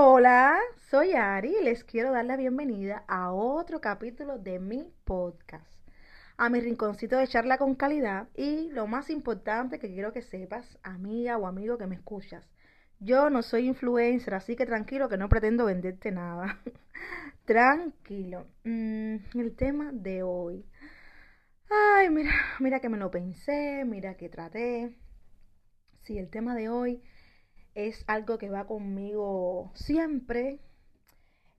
Hola, soy Ari y les quiero dar la bienvenida a otro capítulo de mi podcast, a mi rinconcito de charla con calidad y lo más importante que quiero que sepas, amiga o amigo que me escuchas, yo no soy influencer, así que tranquilo que no pretendo venderte nada. tranquilo. Mm, el tema de hoy. Ay, mira, mira que me lo pensé, mira que traté. Sí, el tema de hoy es algo que va conmigo siempre.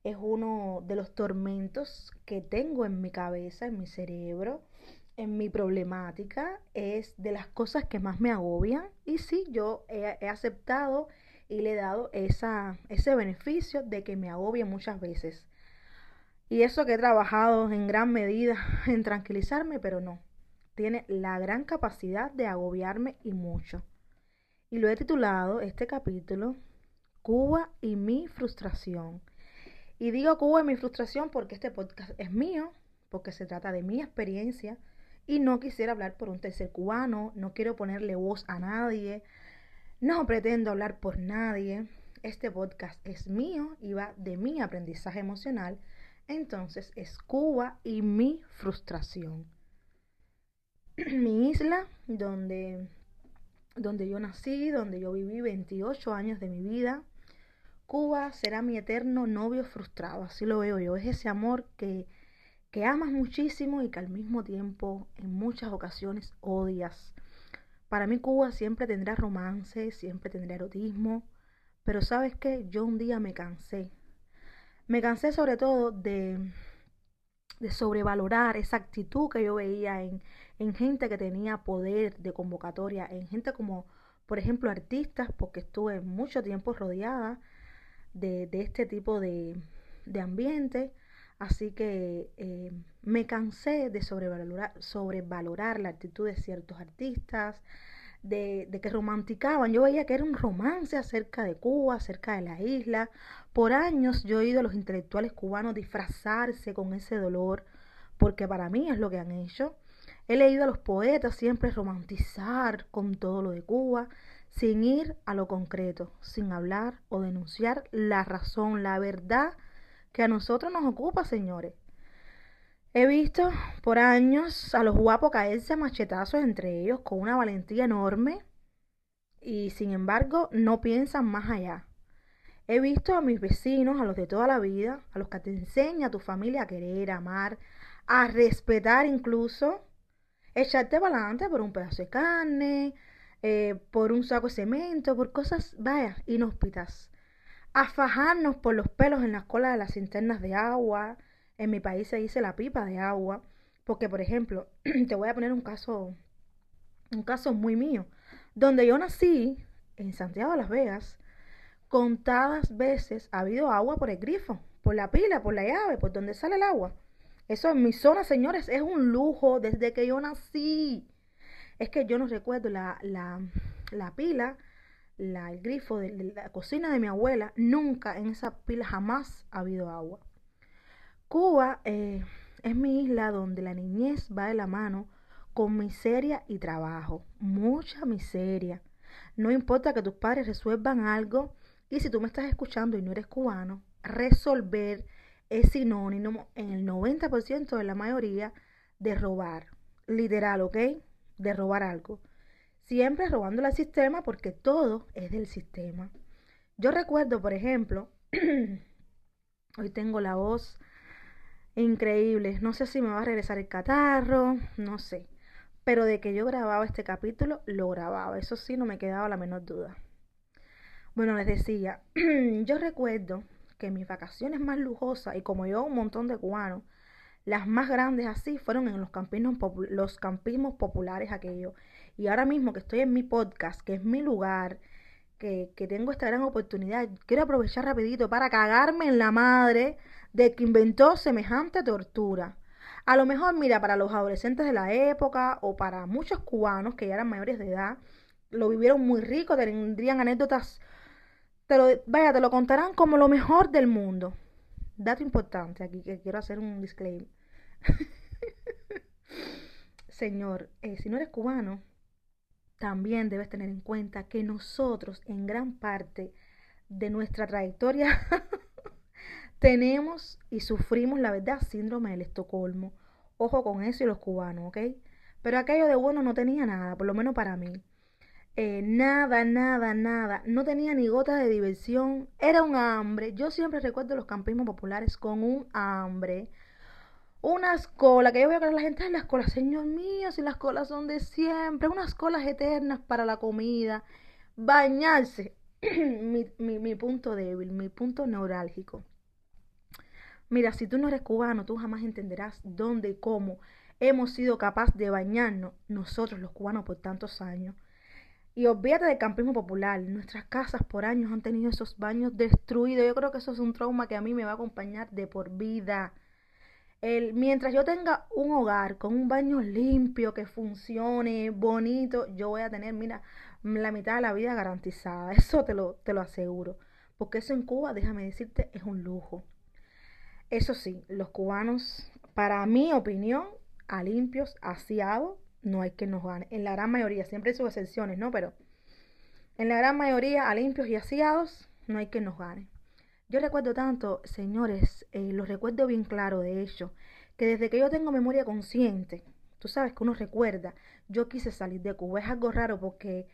Es uno de los tormentos que tengo en mi cabeza, en mi cerebro, en mi problemática. Es de las cosas que más me agobian. Y sí, yo he, aceptado y le he dado esa, ese beneficio de que me agobie muchas veces. Y eso que he trabajado en gran medida en tranquilizarme, pero no. Tiene la gran capacidad de agobiarme y mucho. Y lo he titulado este capítulo Cuba y mi frustración. Y digo Cuba y mi frustración porque este podcast es mío, porque se trata de mi experiencia y no quisiera hablar por un tercer cubano, no quiero ponerle voz a nadie, no pretendo hablar por nadie. Este podcast es mío y va de mi aprendizaje emocional. Entonces es Cuba y mi frustración. mi isla donde, donde yo nací, donde yo viví 28 años de mi vida. Cuba será mi eterno novio frustrado, así lo veo yo. Es ese amor que, que amas muchísimo y que al mismo tiempo en muchas ocasiones odias. Para mí Cuba siempre tendrá romance, siempre tendrá erotismo, pero sabes qué, yo un día me cansé. Me cansé sobre todo de, de sobrevalorar esa actitud que yo veía en, en gente que tenía poder de convocatoria, en gente como, por ejemplo, artistas, porque estuve mucho tiempo rodeada de, de este tipo de, de ambiente. Así que eh, me cansé de sobrevalorar, sobrevalorar la actitud de ciertos artistas, de, que romanticaban. Yo veía que era un romance acerca de Cuba, acerca de la isla. Por años yo he oído a los intelectuales cubanos disfrazarse con ese dolor, porque para mí es lo que han hecho. He leído a los poetas siempre romantizar con todo lo de Cuba, sin ir a lo concreto, sin hablar o denunciar la razón, la verdad que a nosotros nos ocupa, señores. He visto por años a los guapos caerse a machetazos entre ellos con una valentía enorme y sin embargo no piensan más allá. He visto a mis vecinos, a los de toda la vida, a los que te enseña tu familia a querer, a amar, a respetar incluso, echarte para adelante por un pedazo de carne, eh, por un saco de cemento, por cosas, vaya, inhóspitas a fajarnos por los pelos en las colas de las cinternas de agua. En mi país se dice la pipa de agua. Porque, por ejemplo, te voy a poner un caso, un caso muy mío. Donde yo nací, en Santiago de las Vegas, contadas veces ha habido agua por el grifo, por la pila, por la llave, por donde sale el agua. Eso en mi zona, señores, es un lujo desde que yo nací. Es que yo no recuerdo la, la, la pila la, el grifo de, la cocina de mi abuela, nunca en esa pila jamás ha habido agua. Cuba eh, es mi isla donde la niñez va de la mano con miseria y trabajo, mucha miseria. No importa que tus padres resuelvan algo y si tú me estás escuchando y no eres cubano, resolver es sinónimo en el 90% de la mayoría de robar. Literal, ¿ok? De robar algo siempre robándole al sistema porque todo es del sistema. Yo recuerdo, por ejemplo, hoy tengo la voz increíble, no sé si me va a regresar el catarro, no sé, pero de que yo grababa este capítulo, lo grababa, eso sí, no me quedaba la menor duda. Bueno, les decía, yo recuerdo que mis vacaciones más lujosas, y como yo un montón de cubanos, las más grandes así fueron en los campismos, los campismos populares aquellos y ahora mismo que estoy en mi podcast, que es mi lugar, que, que tengo esta gran oportunidad, quiero aprovechar rapidito para cagarme en la madre de que inventó semejante tortura. A lo mejor, mira, para los adolescentes de la época o para muchos cubanos que ya eran mayores de edad, lo vivieron muy rico, tendrían anécdotas, te lo, vaya, te lo contarán como lo mejor del mundo. Dato importante aquí que quiero hacer un disclaimer. Señor, eh, si no eres cubano, también debes tener en cuenta que nosotros en gran parte de nuestra trayectoria tenemos y sufrimos, la verdad, síndrome del Estocolmo. Ojo con eso y los cubanos, ¿ok? Pero aquello de bueno no tenía nada, por lo menos para mí. Eh, nada, nada, nada. No tenía ni gota de diversión. Era un hambre. Yo siempre recuerdo los campismos populares con un hambre. Unas colas, que yo a a la gente, en las colas, señor mío, si las colas son de siempre, unas colas eternas para la comida, bañarse, mi, mi punto débil, mi punto neurálgico. Mira, si tú no eres cubano, tú jamás entenderás dónde y cómo hemos sido capaces de bañarnos nosotros los cubanos por tantos años. Y olvídate del campismo popular. Nuestras casas por años han tenido esos baños destruidos. Yo creo que eso es un trauma que a mí me va a acompañar de por vida. El, mientras yo tenga un hogar con un baño limpio, que funcione, bonito, yo voy a tener, mira, la mitad de la vida garantizada. Eso te lo, te lo aseguro. Porque eso en Cuba, déjame decirte, es un lujo. Eso sí, los cubanos, para mi opinión, a limpios, aseados, no hay que nos gane. En la gran mayoría, siempre hay sus excepciones, ¿no? Pero en la gran mayoría, a limpios y aseados, no hay que nos gane. Yo recuerdo tanto, señores, eh, lo recuerdo bien claro, de hecho, que desde que yo tengo memoria consciente, tú sabes que uno recuerda, yo quise salir de Cuba. Es algo raro porque,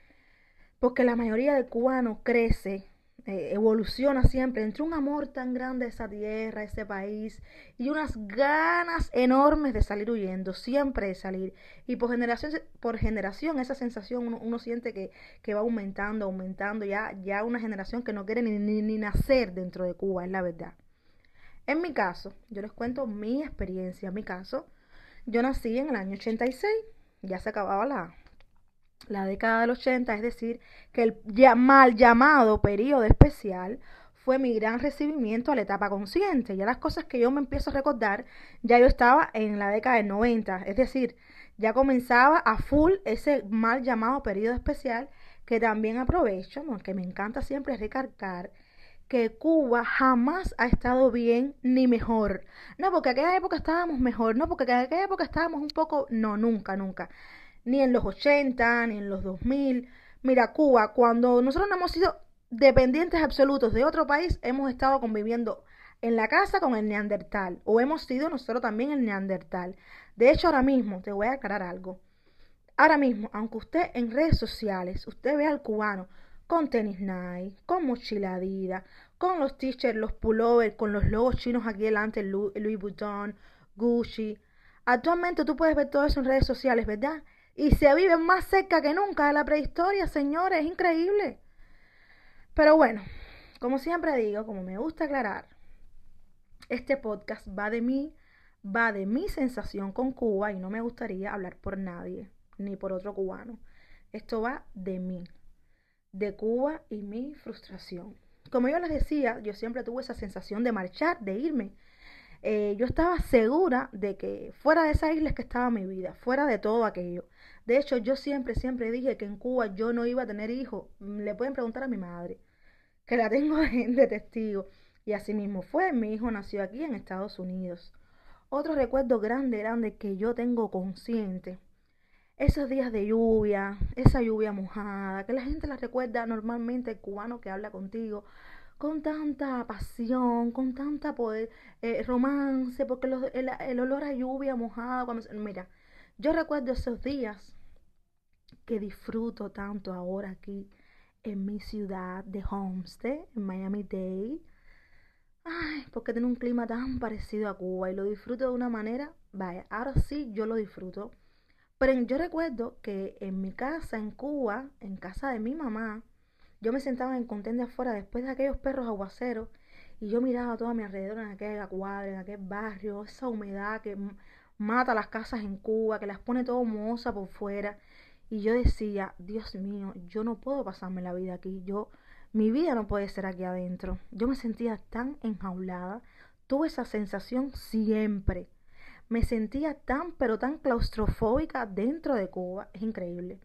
porque la mayoría de cubanos crece eh, evoluciona siempre entre un amor tan grande a esa tierra, a ese país, y unas ganas enormes de salir huyendo, siempre de salir. Y por generación, por generación esa sensación uno, siente que, que, va aumentando, aumentando, ya, ya una generación que no quiere ni, ni, ni nacer dentro de Cuba, es la verdad. En mi caso, yo les cuento mi experiencia, en mi caso, yo nací en el año 86, ya se acababa la, la década del 80, es decir, que el mal llamado periodo especial fue mi gran recibimiento a la etapa consciente. Ya las cosas que yo me empiezo a recordar, ya yo estaba en la década del 90, es decir, ya comenzaba a full ese mal llamado periodo especial que también aprovecho, que me encanta siempre recargar que Cuba jamás ha estado bien ni mejor. No, porque aquella época estábamos mejor, no, porque aquella época estábamos un poco, no, nunca, nunca ni en los 80, ni en los 2000. Mira, Cuba, cuando nosotros no hemos sido dependientes absolutos de otro país, hemos estado conviviendo en la casa con el neandertal, o hemos sido nosotros también el neandertal. De hecho, ahora mismo te voy a aclarar algo. Ahora mismo, aunque usted en redes sociales, usted ve al cubano con tenis Nike, con mochila con los t-shirts, los pullovers, con los logos chinos aquí delante, Louis Vuitton, Gucci. Actualmente tú puedes ver todo eso en redes sociales, ¿verdad? Y se vive más cerca que nunca de la prehistoria, señores, es increíble. Pero bueno, como siempre digo, como me gusta aclarar, este podcast va de mí, va de mi sensación con Cuba y no me gustaría hablar por nadie, ni por otro cubano. Esto va de mí, de Cuba y mi frustración. Como yo les decía, yo siempre tuve esa sensación de marchar, de irme, eh, yo estaba segura de que fuera de esa isla es que estaba mi vida, fuera de todo aquello. De hecho, yo siempre, siempre dije que en Cuba yo no iba a tener hijos. Le pueden preguntar a mi madre, que la tengo de testigo. Y así mismo fue, mi hijo nació aquí en Estados Unidos. Otro recuerdo grande, grande que yo tengo consciente. Esos días de lluvia, esa lluvia mojada, que la gente la recuerda normalmente el cubano que habla contigo con tanta pasión, con tanta poder, eh, romance, porque el, olor a lluvia mojada, cuando, mira, yo recuerdo esos días que disfruto tanto ahora aquí en mi ciudad de Homestead, en Miami-Dade. Ay, porque tiene un clima tan parecido a Cuba y lo disfruto de una manera, vaya, ahora sí yo lo disfruto. Pero yo recuerdo que en mi casa en Cuba, en casa de mi mamá, yo me sentaba en contente afuera después de aquellos perros aguaceros y yo miraba todo a mi alrededor en aquella cuadra, en aquel barrio, esa humedad que mata las casas en Cuba, que las pone todo mohosa por fuera. Y yo decía, Dios mío, yo no puedo pasarme la vida aquí, yo, mi vida no puede ser aquí adentro. Yo me sentía tan enjaulada, tuve esa sensación siempre. Me sentía tan, pero tan claustrofóbica dentro de Cuba, es increíble.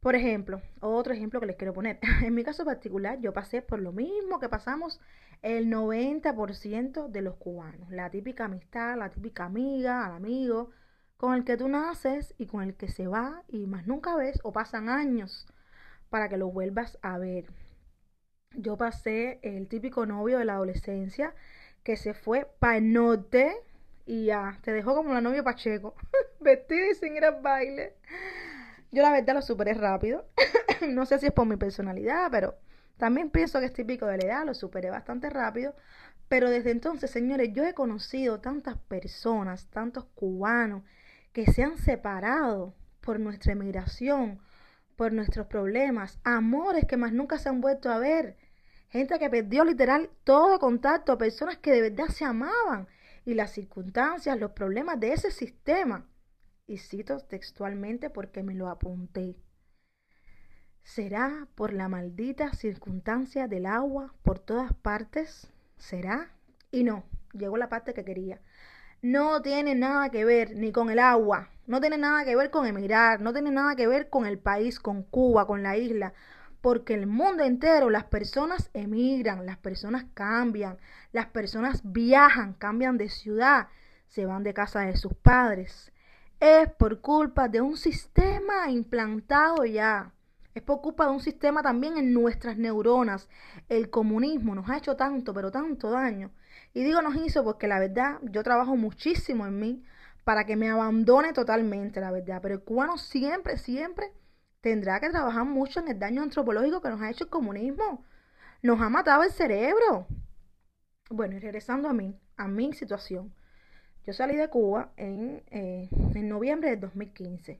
Por ejemplo, otro ejemplo que les quiero poner. En mi caso particular, yo pasé por lo mismo que pasamos el 90% de los cubanos. La típica amistad, la típica amiga, amigo, con el que tú naces y con el que se va y más nunca ves o pasan años para que lo vuelvas a ver. yo pasé el típico novio de la adolescencia que se fue para el norte y ya, te dejó como la novia Pacheco, vestida y sin ir al baile. Yo la verdad lo superé rápido. no sé si es por mi personalidad, pero también pienso que es típico de la edad, lo superé bastante rápido. Pero desde entonces, señores, yo he conocido tantas personas, tantos cubanos, que se han separado por nuestra emigración, por nuestros problemas, amores que más nunca se han vuelto a ver, gente que perdió literal todo contacto, personas que de verdad se amaban y las circunstancias, los problemas de ese sistema. Y cito textualmente porque me lo apunté. ¿Será por la maldita circunstancia del agua por todas partes? ¿Será? Y no, llegó la parte que quería. No tiene nada que ver ni con el agua, no tiene nada que ver con emigrar, no tiene nada que ver con el país, con Cuba, con la isla, porque el mundo entero, las personas emigran, las personas cambian, las personas viajan, cambian de ciudad, se van de casa de sus padres. Es por culpa de un sistema implantado ya es por culpa de un sistema también en nuestras neuronas. El comunismo nos ha hecho tanto, pero tanto daño. Y digo nos hizo porque la verdad yo trabajo muchísimo en mí para que me abandone totalmente, la verdad. Pero el cubano siempre, siempre tendrá que trabajar mucho en el daño antropológico que nos ha hecho el comunismo. Nos ha matado el cerebro. Bueno, y regresando a mí, a mi situación. Yo salí de Cuba en, eh, en noviembre del 2015.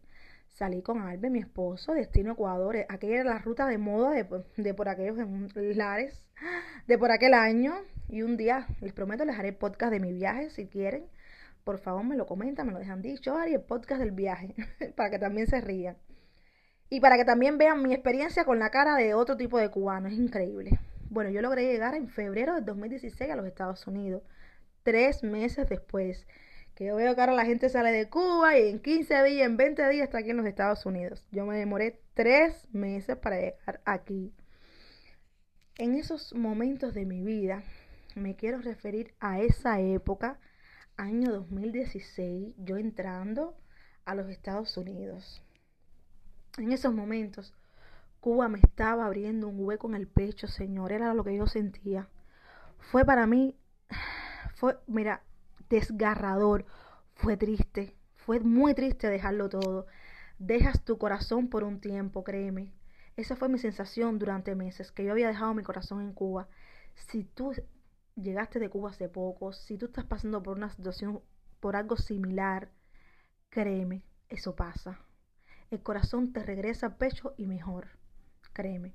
Salí con Albe, mi esposo, destino Ecuador. Aquella era la ruta de moda de, por aquellos lares, de por aquel año. Y un día, les prometo, les haré podcast de mi viaje, si quieren. Por favor, me lo comentan, me lo dejan dicho. haré el podcast del viaje, para que también se rían. Y para que también vean mi experiencia con la cara de otro tipo de cubano. Es increíble. Bueno, yo logré llegar en febrero del 2016 a los Estados Unidos. Tres meses después que yo veo que ahora la gente sale de Cuba y en 15 días, en 20 días está aquí en los Estados Unidos. Yo me demoré tres meses para llegar aquí. En esos momentos de mi vida me quiero referir a esa época, año 2016, yo entrando a los Estados Unidos. En esos momentos, Cuba me estaba abriendo un hueco en el pecho, Señor, era lo que yo sentía. Fue para mí, fue, mira, desgarrador, fue triste, fue muy triste dejarlo todo. Dejas tu corazón por un tiempo, créeme. Esa fue mi sensación durante meses, que yo había dejado mi corazón en Cuba. Si tú llegaste de Cuba hace poco, si tú estás pasando por una situación, por algo similar, créeme, eso pasa. El corazón te regresa al pecho y mejor, créeme.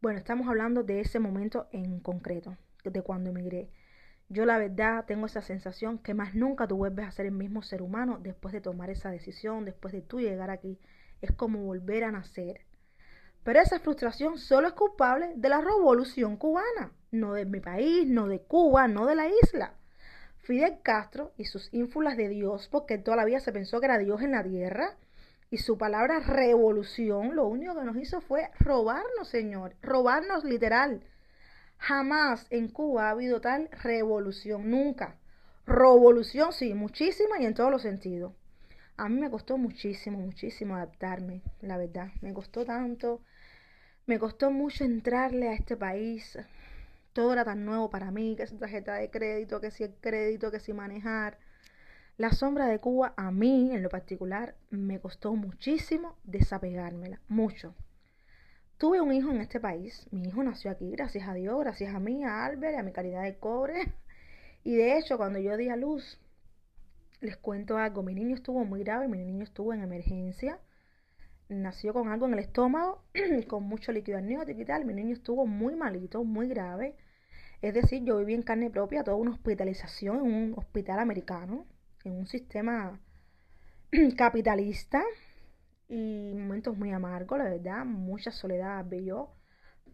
Bueno, estamos hablando de ese momento en concreto, de cuando emigré. Yo la verdad tengo esa sensación que más nunca tú vuelves a ser el mismo ser humano después de tomar esa decisión, después de tú llegar aquí. Es como volver a nacer. Pero esa frustración solo es culpable de la revolución cubana, no de mi país, no de Cuba, no de la isla. Fidel Castro y sus ínfulas de Dios, porque toda la vida se pensó que era Dios en la tierra, y su palabra revolución, lo único que nos hizo fue robarnos, Señor, robarnos literal. Jamás en Cuba ha habido tal revolución, nunca. Revolución, sí, muchísima y en todos los sentidos. A mí me costó muchísimo, muchísimo adaptarme, la verdad. Me costó tanto, me costó mucho entrarle a este país. Todo era tan nuevo para mí, que si tarjeta de crédito, que si el crédito, que si manejar. La sombra de Cuba a mí, en lo particular, me costó muchísimo desapegármela, mucho. Tuve un hijo en este país. Mi hijo nació aquí, gracias a Dios, gracias a mí, a Albert, a mi calidad de cobre. Y de hecho, cuando yo di a luz, les cuento algo. Mi niño estuvo muy grave, mi niño estuvo en emergencia. Nació con algo en el estómago, con mucho líquido amniótico y tal. Mi niño estuvo muy malito, muy grave. Es decir, yo viví en carne propia toda una hospitalización en un hospital americano, en un sistema capitalista y momentos muy amargos, la verdad, mucha soledad yo,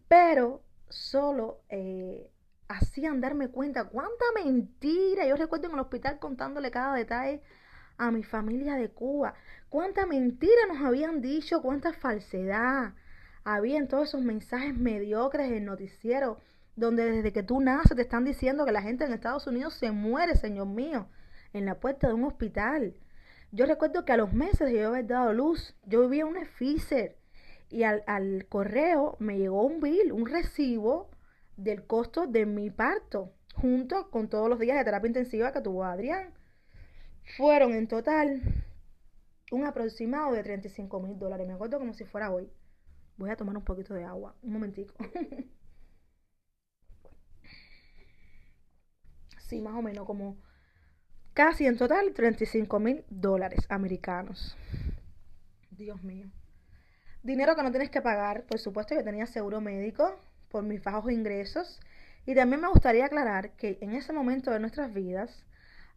pero solo eh, hacían darme cuenta cuánta mentira. Yo recuerdo en el hospital contándole cada detalle a mi familia de Cuba, cuánta mentira nos habían dicho, cuánta falsedad había en todos esos mensajes mediocres en noticiero, donde desde que tú naces te están diciendo que la gente en Estados Unidos se muere, Señor mío, en la puerta de un hospital. Yo recuerdo que a los meses de yo haber dado luz, yo vivía un Pfizer y al, al, correo me llegó un bill, un recibo del costo de mi parto, junto con todos los días de terapia intensiva que tuvo Adrián. Fueron en total un aproximado de 35 mil dólares. Me acuerdo como si fuera hoy. Voy a tomar un poquito de agua, un momentico. sí, más o menos como casi en total 35 mil dólares americanos. Dios mío. Dinero que no tienes que pagar. Por supuesto que tenía seguro médico por mis bajos ingresos. Y también me gustaría aclarar que en ese momento de nuestras vidas,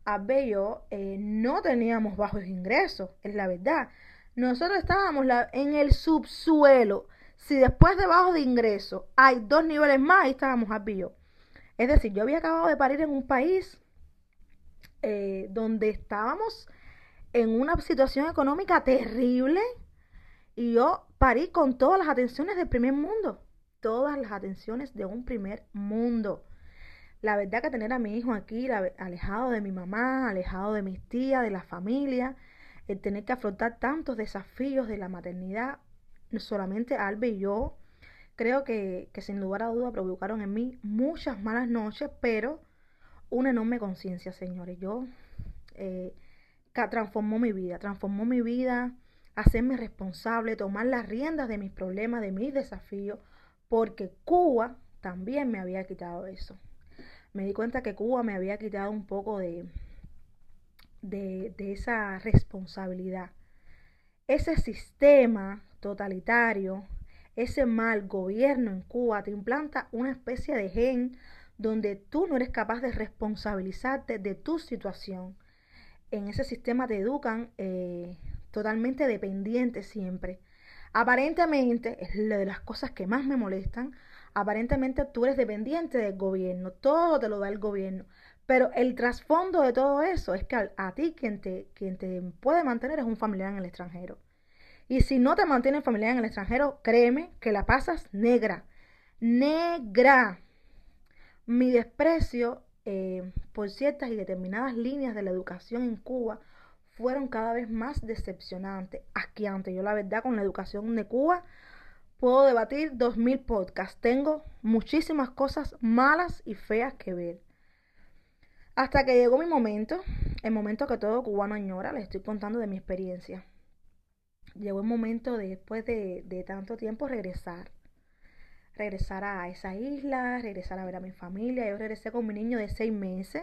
Abbe y yo eh, no teníamos bajos ingresos, es la verdad. Nosotros estábamos en el subsuelo. Si después de bajo de ingresos hay dos niveles más, ahí estábamos Abbe y yo. Es decir, yo había acabado de parir en un país eh, donde estábamos en una situación económica terrible y yo parí con todas las atenciones del primer mundo, todas las atenciones de un primer mundo. La verdad que tener a mi hijo aquí, alejado de mi mamá, alejado de mis tías, de la familia, el tener que afrontar tantos desafíos de la maternidad, solamente Albe y yo, creo que, que sin lugar a duda provocaron en mí muchas malas noches, pero una enorme conciencia, señores. Yo eh, transformó mi vida, transformó mi vida, hacerme responsable, tomar las riendas de mis problemas, de mis desafíos, porque Cuba también me había quitado eso. Me di cuenta que Cuba me había quitado un poco de, de, de esa responsabilidad. Ese sistema totalitario, ese mal gobierno en Cuba te implanta una especie de gen donde tú no eres capaz de responsabilizarte de tu situación. En ese sistema te educan eh, totalmente dependiente siempre. Aparentemente, es una de las cosas que más me molestan, aparentemente tú eres dependiente del gobierno, todo te lo da el gobierno. Pero el trasfondo de todo eso es que a, ti quien te, quien te puede mantener es un familiar en el extranjero. Y si no te mantiene familiar en el extranjero, créeme que la pasas negra. Negra. Mi desprecio eh, por ciertas y determinadas líneas de la educación en Cuba fueron cada vez más decepcionantes, asqueantes. Yo la verdad con la educación de Cuba puedo debatir dos mil podcasts. Tengo muchísimas cosas malas y feas que ver. Hasta que llegó mi momento, el momento que todo cubano añora, les estoy contando de mi experiencia. Llegó el momento después de, de tanto tiempo regresar regresar a esa isla, regresar a ver a mi familia. Yo regresé con mi niño de seis meses.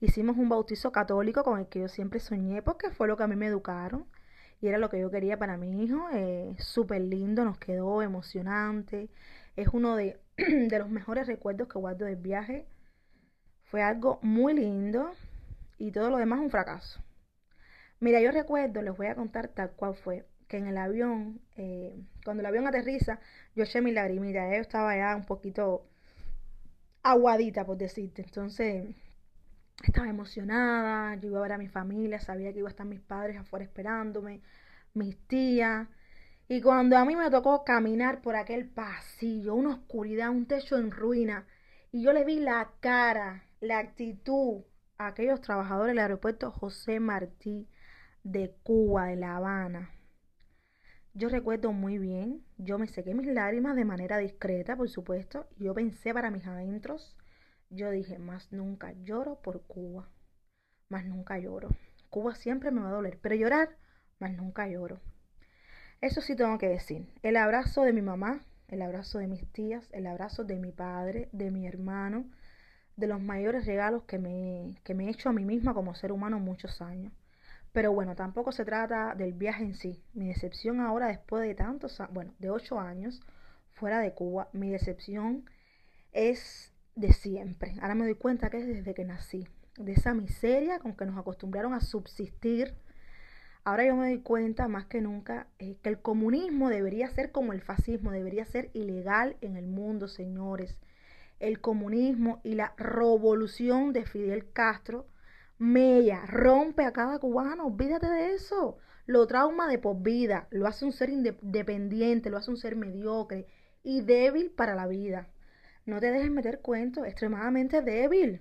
Hicimos un bautizo católico con el que yo siempre soñé porque fue lo que a mí me educaron y era lo que yo quería para mi hijo. Eh, Súper lindo, nos quedó emocionante. Es uno de, de los mejores recuerdos que guardo del viaje. Fue algo muy lindo y todo lo demás un fracaso. Mira, yo recuerdo, les voy a contar tal cual fue que en el avión, eh, cuando el avión aterriza, yo eché mi lagrimita, yo estaba ya un poquito aguadita, por decirte. Entonces, estaba emocionada, yo iba a ver a mi familia, sabía que iba a estar mis padres afuera esperándome, mis tías. Y cuando a mí me tocó caminar por aquel pasillo, una oscuridad, un techo en ruina, y yo le vi la cara, la actitud a aquellos trabajadores del aeropuerto José Martí de Cuba, de La Habana. Yo recuerdo muy bien, yo me sequé mis lágrimas de manera discreta, por supuesto, y yo pensé para mis adentros, yo dije, más nunca lloro por Cuba, más nunca lloro. Cuba siempre me va a doler, pero llorar, más nunca lloro. Eso sí tengo que decir, el abrazo de mi mamá, el abrazo de mis tías, el abrazo de mi padre, de mi hermano, de los mayores regalos que me, que me he hecho a mí misma como ser humano muchos años. Pero bueno, tampoco se trata del viaje en sí. Mi decepción ahora, después de tantos, bueno, de ocho años fuera de Cuba, mi decepción es de siempre. Ahora me doy cuenta que es desde que nací. De esa miseria con que nos acostumbraron a subsistir. Ahora yo me doy cuenta más que nunca eh, que el comunismo debería ser como el fascismo, debería ser ilegal en el mundo, señores. El comunismo y la revolución de Fidel Castro Mella, rompe a cada cubano, olvídate de eso. Lo trauma de por vida, lo hace un ser independiente, lo hace un ser mediocre y débil para la vida. No te dejes meter cuento, extremadamente débil.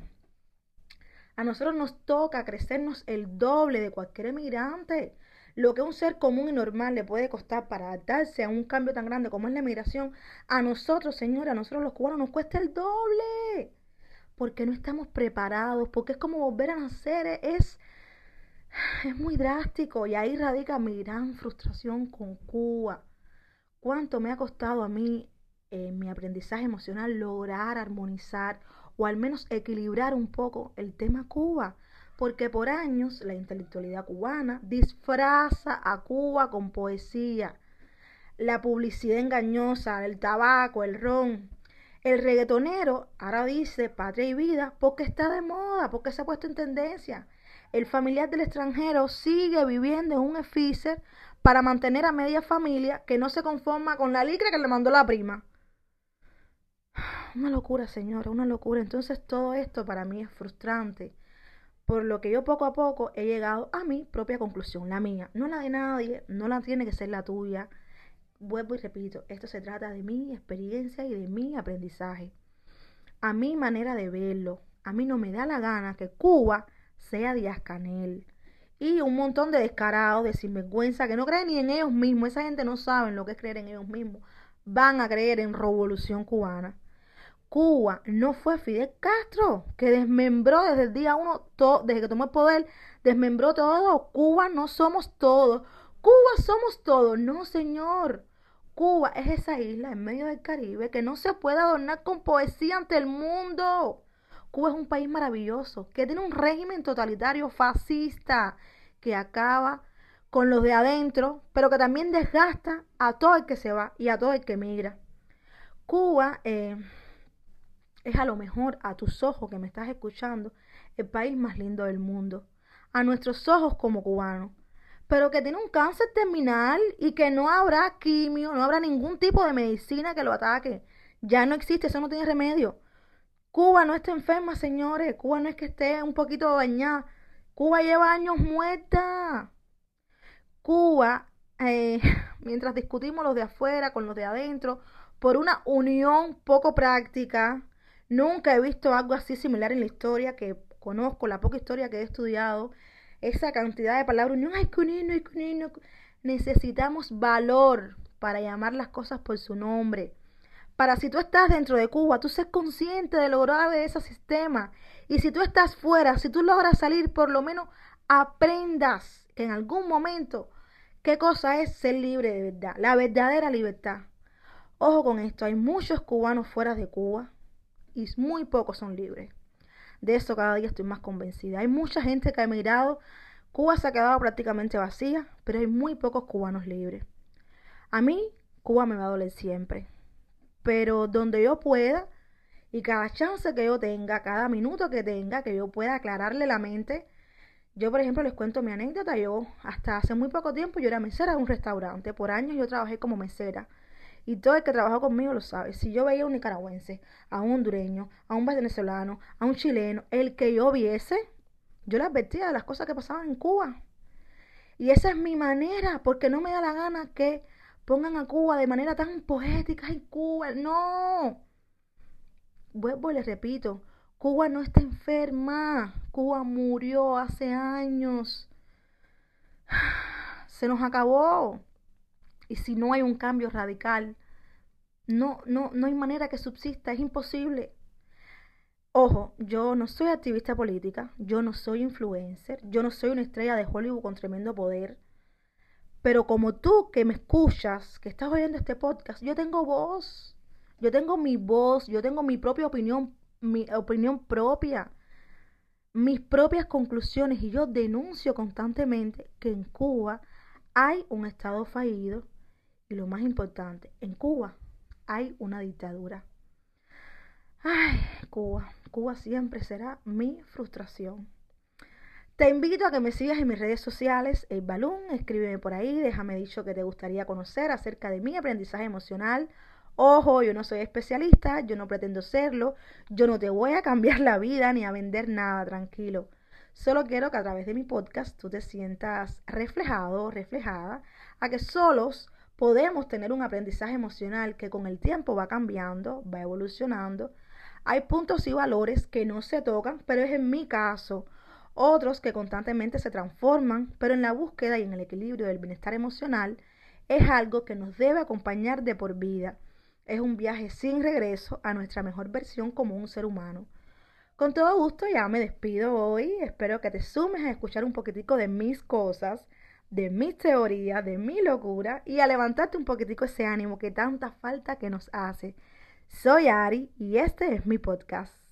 A nosotros nos toca crecernos el doble de cualquier emigrante. lo que un ser común y normal le puede costar para adaptarse a un cambio tan grande como es la migración, a nosotros, señores, a nosotros los cubanos nos cuesta el doble. Porque no estamos preparados, porque es como volver a nacer, es, es muy drástico. Y ahí radica mi gran frustración con Cuba. Cuánto me ha costado a mí en mi aprendizaje emocional lograr armonizar o al menos equilibrar un poco el tema Cuba porque por años la intelectualidad cubana disfraza a Cuba con poesía, la publicidad engañosa, el tabaco, el ron. El reggaetonero ahora dice patria y vida porque está de moda, porque se ha puesto en tendencia. El familiar del extranjero sigue viviendo en un efícer para mantener a media familia que no se conforma con la licra que le mandó la prima. Una locura, señora, una locura. Entonces todo esto para mí es frustrante por lo que yo poco a poco he llegado a mi propia conclusión, la mía, no la de nadie, no la tiene que ser la tuya. Vuelvo y repito, esto se trata de mi experiencia y de mi aprendizaje. A mi manera de verlo, a mí no me da la gana que Cuba sea Díaz Canel. Y un montón de descarados, de sinvergüenza, que no creen ni en ellos mismos. Esa gente no sabe lo que es creer en ellos mismos. Van a creer en revolución cubana. Cuba no fue Fidel Castro, que desmembró desde el día uno, desde que tomó el poder, desmembró todo. Cuba no somos todos. Cuba somos todos. No, señor. Cuba es esa isla en medio del Caribe que no se puede adornar con poesía ante el mundo. Cuba es un país maravilloso, que tiene un régimen totalitario fascista que acaba con los de adentro, pero que también desgasta a todo el que se va y a todo el que migra. Cuba eh, es a lo mejor a tus ojos que me estás escuchando el país más lindo del mundo, a nuestros ojos como cubanos, pero que tiene un cáncer terminal y que no habrá quimio, no habrá ningún tipo de medicina que lo ataque. Ya no existe, eso no tiene remedio. Cuba no está enferma, señores. Cuba no es que esté un poquito bañada. Cuba lleva años muerta. Cuba, eh, mientras discutimos los de afuera con los de adentro, por una unión poco práctica, Nunca he visto algo así similar en la historia que conozco, la poca historia que he estudiado. Esa cantidad de palabras, hay Necesitamos valor para llamar las cosas por su nombre. Para si tú estás dentro de Cuba, tú seas consciente de lo grave de ese sistema. Y si tú estás fuera, si tú logras salir, por lo menos aprendas en algún momento qué cosa es ser libre de verdad, la verdadera libertad. Ojo con esto, hay muchos cubanos fuera de Cuba, y muy pocos son libres. De eso cada día estoy más convencida. Hay mucha gente que ha emigrado. Cuba se ha quedado prácticamente vacía, pero hay muy pocos cubanos libres. A mí, Cuba me va a doler siempre. Pero donde yo pueda, y cada chance que yo tenga, cada minuto que tenga, que yo pueda aclararle la mente. Yo, por ejemplo, les cuento mi anécdota. Yo, hasta hace muy poco tiempo, yo era mesera de un restaurante. Por años yo trabajé como mesera. Y todo el que trabajó conmigo lo sabe. Si yo veía a un nicaragüense, a un hondureño, a un venezolano, a un chileno, el que yo viese, yo le advertía de las cosas que pasaban en Cuba. Y esa es mi manera, porque no me da la gana que pongan a Cuba de manera tan poética. ¡Ay, Cuba! ¡No! Vuelvo y les repito, Cuba no está enferma. Cuba murió hace años. Se nos acabó. Y si no hay un cambio radical, no, no, no hay manera que subsista, es imposible. Ojo, yo no soy activista política, yo no soy influencer, yo no soy una estrella de Hollywood con tremendo poder. Pero como tú que me escuchas, que estás oyendo este podcast, yo tengo voz. Yo tengo mi voz, yo tengo mi propia opinión, mi opinión propia, mis propias conclusiones y yo denuncio constantemente que en Cuba hay un Estado fallido, y lo más importante, en Cuba hay una dictadura. Ay, Cuba, Cuba siempre será mi frustración. Te invito a que me sigas en mis redes sociales, El Balón, escríbeme por ahí, déjame dicho que te gustaría conocer acerca de mi aprendizaje emocional. Ojo, yo no soy especialista, yo no pretendo serlo, yo no te voy a cambiar la vida ni a vender nada, tranquilo. Solo quiero que a través de mi podcast tú te sientas reflejado, reflejada, a que solos podemos tener un aprendizaje emocional que con el tiempo va cambiando, va evolucionando. Hay puntos y valores que no se tocan, pero es en mi caso. otros que constantemente se transforman, pero en la búsqueda y en el equilibrio del bienestar emocional es algo que nos debe acompañar de por vida. Es un viaje sin regreso a nuestra mejor versión como un ser humano. Con todo gusto ya me despido hoy. Espero que te sumes a escuchar un poquitico de mis cosas, de mis teorías, de mi locura y a levantarte un poquitico ese ánimo que tanta falta que nos hace. Soy Ari y este es mi podcast.